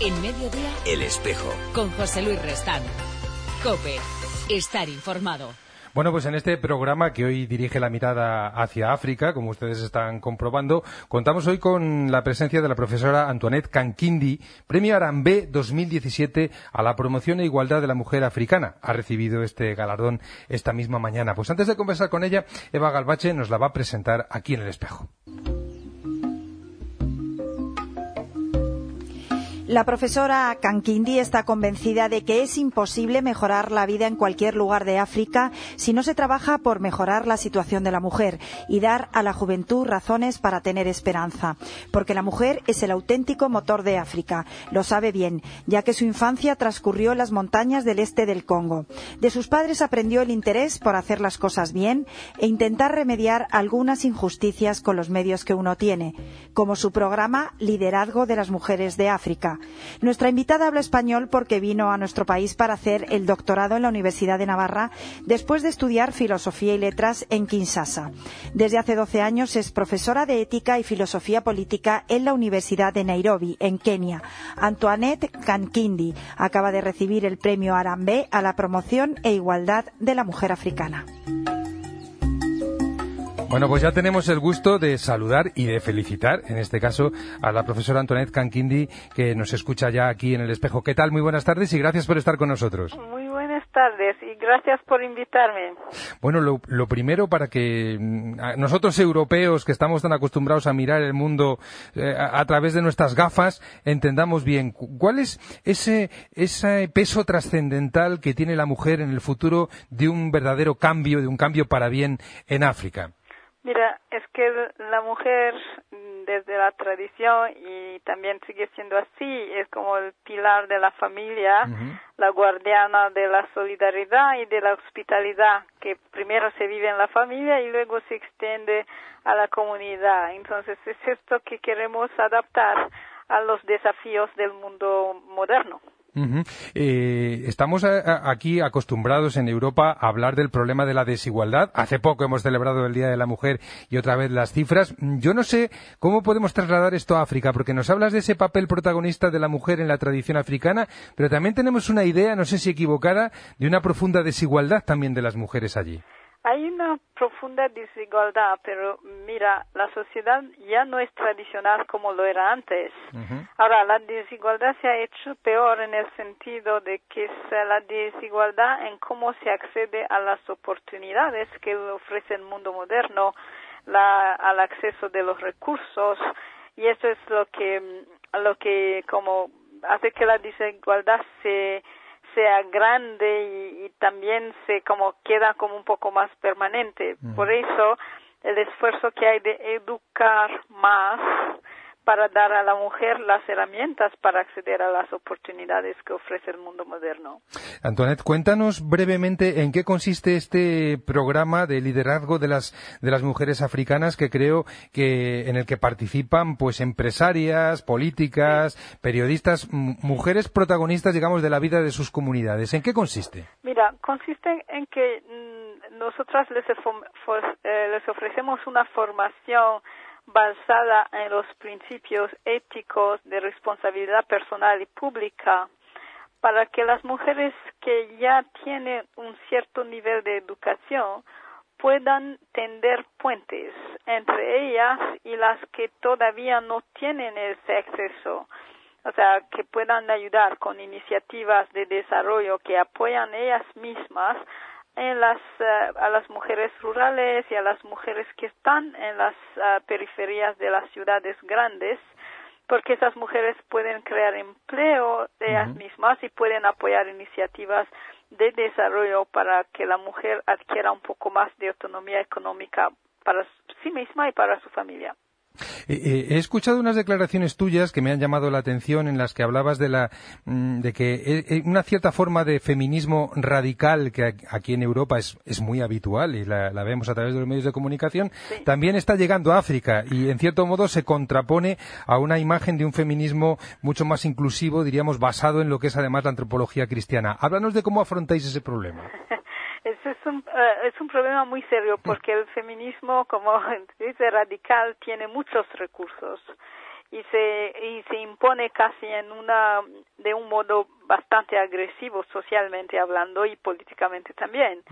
En mediodía, El espejo. con José Luis Restán. Cope, estar informado. Bueno, pues en este programa que hoy dirige la mirada hacia África, como ustedes están comprobando, contamos hoy con la presencia de la profesora Antoinette Kankindi, Premio Arambé 2017 a la promoción e igualdad de la mujer africana. Ha recibido este galardón esta misma mañana. Pues antes de conversar con ella, Eva Galbache nos la va a presentar aquí en el espejo. La profesora Kankindi está convencida de que es imposible mejorar la vida en cualquier lugar de África si no se trabaja por mejorar la situación de la mujer y dar a la juventud razones para tener esperanza. Porque la mujer es el auténtico motor de África. Lo sabe bien, ya que su infancia transcurrió en las montañas del este del Congo. De sus padres aprendió el interés por hacer las cosas bien e intentar remediar algunas injusticias con los medios que uno tiene, como su programa Liderazgo de las Mujeres de África. Nuestra invitada habla español porque vino a nuestro país para hacer el doctorado en la Universidad de Navarra después de estudiar Filosofía y Letras en Kinshasa. Desde hace 12 años es profesora de Ética y Filosofía Política en la Universidad de Nairobi, en Kenia. Antoinette Kankindi acaba de recibir el premio Arambe a la promoción e igualdad de la mujer africana. Bueno, pues ya tenemos el gusto de saludar y de felicitar, en este caso, a la profesora Antoinette Kankindi, que nos escucha ya aquí en el espejo. ¿Qué tal? Muy buenas tardes y gracias por estar con nosotros. Muy buenas tardes y gracias por invitarme. Bueno, lo, lo primero para que mm, nosotros europeos, que estamos tan acostumbrados a mirar el mundo eh, a, a través de nuestras gafas, entendamos bien cu- cuál es ese, ese peso trascendental que tiene la mujer en el futuro de un verdadero cambio, de un cambio para bien en África. Mira, es que la mujer mm, desde la tradición y también sigue siendo así, es como el pilar de la familia, la guardiana de la solidaridad y de la hospitalidad, que primero se vive en la familia y luego se extiende a la comunidad. Entonces es esto que queremos adaptar a los desafíos del mundo moderno. Eh, estamos aquí acostumbrados en Europa a hablar del problema de la desigualdad. Hace poco hemos celebrado el Día de la Mujer y otra vez las cifras. Yo no sé cómo podemos trasladar esto a África, porque nos hablas de ese papel protagonista de la mujer en la tradición africana, pero también tenemos una idea, no sé si equivocada, de una profunda desigualdad también de las mujeres allí. Hay una profunda desigualdad, pero mira, la sociedad ya no es tradicional como lo era antes. Ahora, la desigualdad se ha hecho peor en el sentido de que es la desigualdad en cómo se accede a las oportunidades que ofrece el mundo moderno, la- al acceso de los recursos, y eso es lo que, lo que como hace que la desigualdad se sea grande y, y también se como queda como un poco más permanente. Por eso el esfuerzo que hay de educar más para dar a la mujer las herramientas para acceder a las oportunidades que ofrece el mundo moderno. Antoinette, cuéntanos brevemente en qué consiste este programa de liderazgo de las, de las mujeres africanas que creo que en el que participan pues empresarias, políticas, periodistas, mujeres protagonistas, digamos, de la vida de sus comunidades. ¿En qué consiste? Mira, consiste en que mm, nosotras les, eh, les ofrecemos una formación basada en los principios éticos de responsabilidad personal y pública para que las mujeres que ya tienen un cierto nivel de educación puedan tender puentes entre ellas y las que todavía no tienen ese acceso. O sea, que puedan ayudar con iniciativas de desarrollo que apoyan ellas mismas en las, eh, a las mujeres rurales y a las mujeres que están en las ah, periferias de las ciudades grandes, porque esas mujeres pueden crear empleo de ellas mismas y pueden apoyar iniciativas de desarrollo para que la mujer adquiera un poco más de autonomía económica para sí misma y para su familia. Eh, eh, he escuchado unas declaraciones tuyas que me han llamado la atención en las que hablabas de la mm, de que eh, una cierta forma de feminismo radical que aquí en Europa es, es muy habitual y la, la vemos a través de los medios de comunicación también está llegando a África y en cierto modo se contrapone a una imagen de un feminismo mucho más inclusivo diríamos basado en lo que es además la antropología cristiana. Háblanos de cómo afrontáis ese problema. Es un, eh, es un problema muy serio porque el feminismo, como dice radical, tiene muchos recursos y se y se impone casi en una de un modo bastante agresivo socialmente hablando y políticamente también.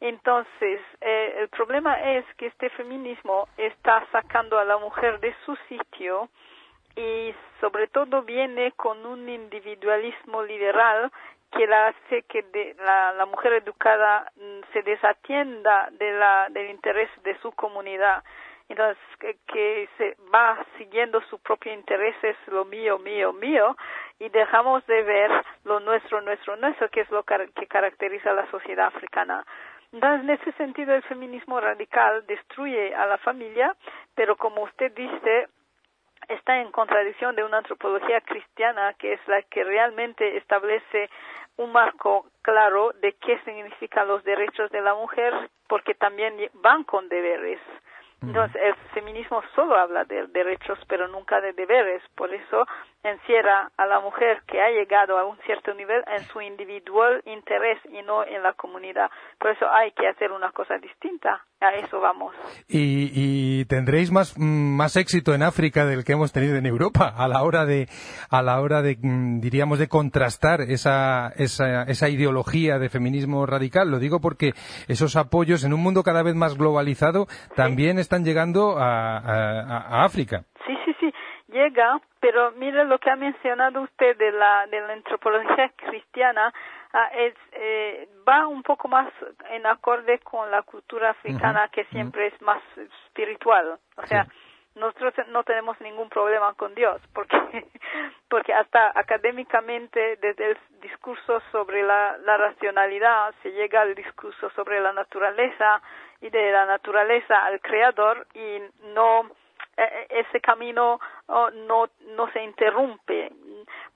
Entonces, eh, el problema es que este feminismo está sacando a la mujer de su sitio y sobre todo viene con un individualismo liberal que la hace que de, la, mujer educada mm, se desatienda de la, del interés de su comunidad entonces que, se va siguiendo su propio interés es lo mío, mío, mío, y dejamos de ver lo nuestro, nuestro, nuestro, que es lo que caracteriza a la sociedad africana. Entonces, en ese sentido, el feminismo radical destruye a la familia, pero como usted dice, está en contradicción de una antropología cristiana que es la que realmente establece un marco claro de qué significan los derechos de la mujer, porque también van con deberes. Entonces, el feminismo solo habla de derechos, pero nunca de deberes. Por eso encierra a la mujer que ha llegado a un cierto nivel en su individual interés y no en la comunidad. Por eso hay que hacer una cosa distinta. A eso vamos. Y, tendréis más, más éxito en África del que hemos tenido en Europa a la hora de, a la hora de, mm, diríamos, de contrastar esa, esa, esa ideología de feminismo radical. Lo digo porque esos apoyos en un mundo cada vez más globalizado también están llegando a, África. Sí, sí, sí, llega, pero mire lo que ha mencionado usted de la, de la antropología cristiana, ah, es, eh, va un poco más en acorde con la cultura africana que siempre es más espiritual. O sea, nosotros no tenemos ningún problema con Dios, porque, porque hasta académicamente desde el discurso sobre la, la racionalidad se llega al discurso sobre la naturaleza, y de la naturaleza al creador y no e, e, ese camino oh, no no se interrumpe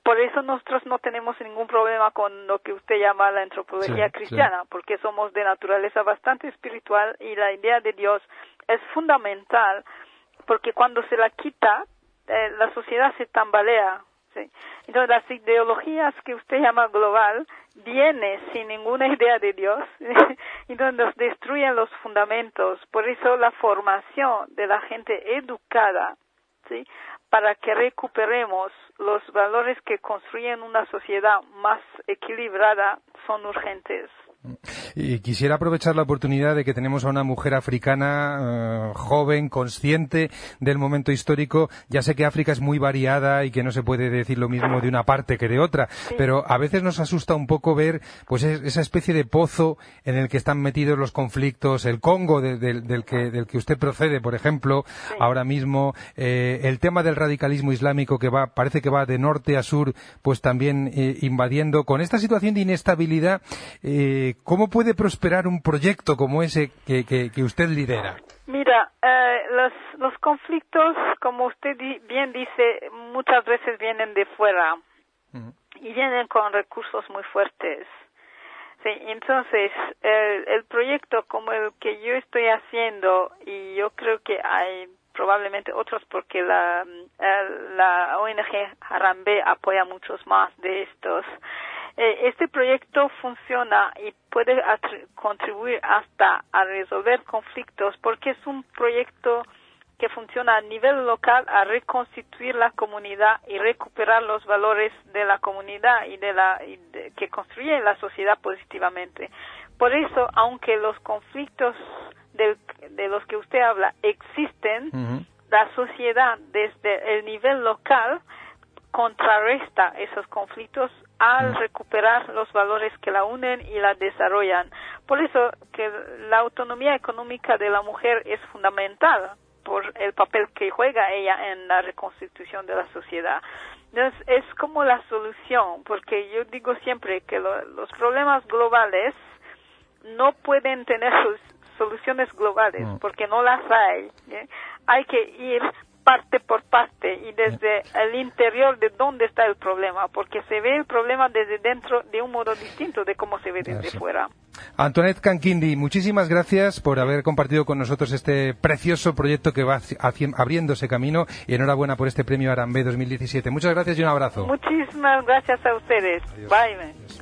por eso nosotros no tenemos ningún problema con lo que usted llama la antropología cristiana porque somos de naturaleza bastante espiritual y la idea de Dios es fundamental porque cuando se la quita eh, la sociedad se tambalea ¿sí? entonces las ideologías que usted llama global viene sin ninguna idea de Dios y donde nos destruyen los fundamentos. Por eso la formación de la gente educada, ¿sí? Para que recuperemos los valores que construyen una sociedad más equilibrada son urgentes. Y quisiera aprovechar la oportunidad de que tenemos a una mujer africana eh, joven, consciente del momento histórico. Ya sé que África es muy variada y que no se puede decir lo mismo de una parte que de otra, pero a veces nos asusta un poco ver pues esa especie de pozo en el que están metidos los conflictos, el Congo del, que, del que usted procede, por ejemplo, ahora mismo, eh, el tema del radicalismo islámico que va, parece que va de norte a sur, pues también eh, invadiendo. Con esta situación de inestabilidad, ¿cómo puede prosperar un proyecto como ese que, que, usted lidera? Mira, eh, los, los conflictos, como usted bien dice, muchas veces vienen de fuera y vienen con recursos muy fuertes. Sí, entonces, el, el proyecto como el que yo estoy haciendo, y yo creo que hay probablemente otros porque la, la ONG Harambe apoya muchos más de estos, eh, este proyecto funciona y puede contribuir hasta a resolver conflictos porque es un proyecto que funciona a nivel local a reconstituir la comunidad y recuperar los valores de la comunidad y de la que construye la sociedad positivamente. Por eso, aunque los conflictos de los que usted habla existen, la sociedad desde el nivel local contrarresta esos conflictos al mm. recuperar los valores que la unen y la desarrollan. Por eso que la autonomía económica de la mujer es fundamental por el papel que juega ella en la reconstitución de la sociedad. Entonces, es como la solución, porque yo digo siempre que los problemas globales no pueden tener soluciones globales, mm. porque no las hay. Hay que ir parte por parte y desde el interior de dónde está el problema, porque se ve el problema desde dentro de un modo distinto de cómo se ve desde fuera. Antoinette Canquindi, muchísimas gracias por haber compartido con nosotros este precioso proyecto que va abriéndose camino y enhorabuena por este premio Arambe 2017. Muchas gracias y un abrazo. Muchísimas gracias a ustedes. Bye.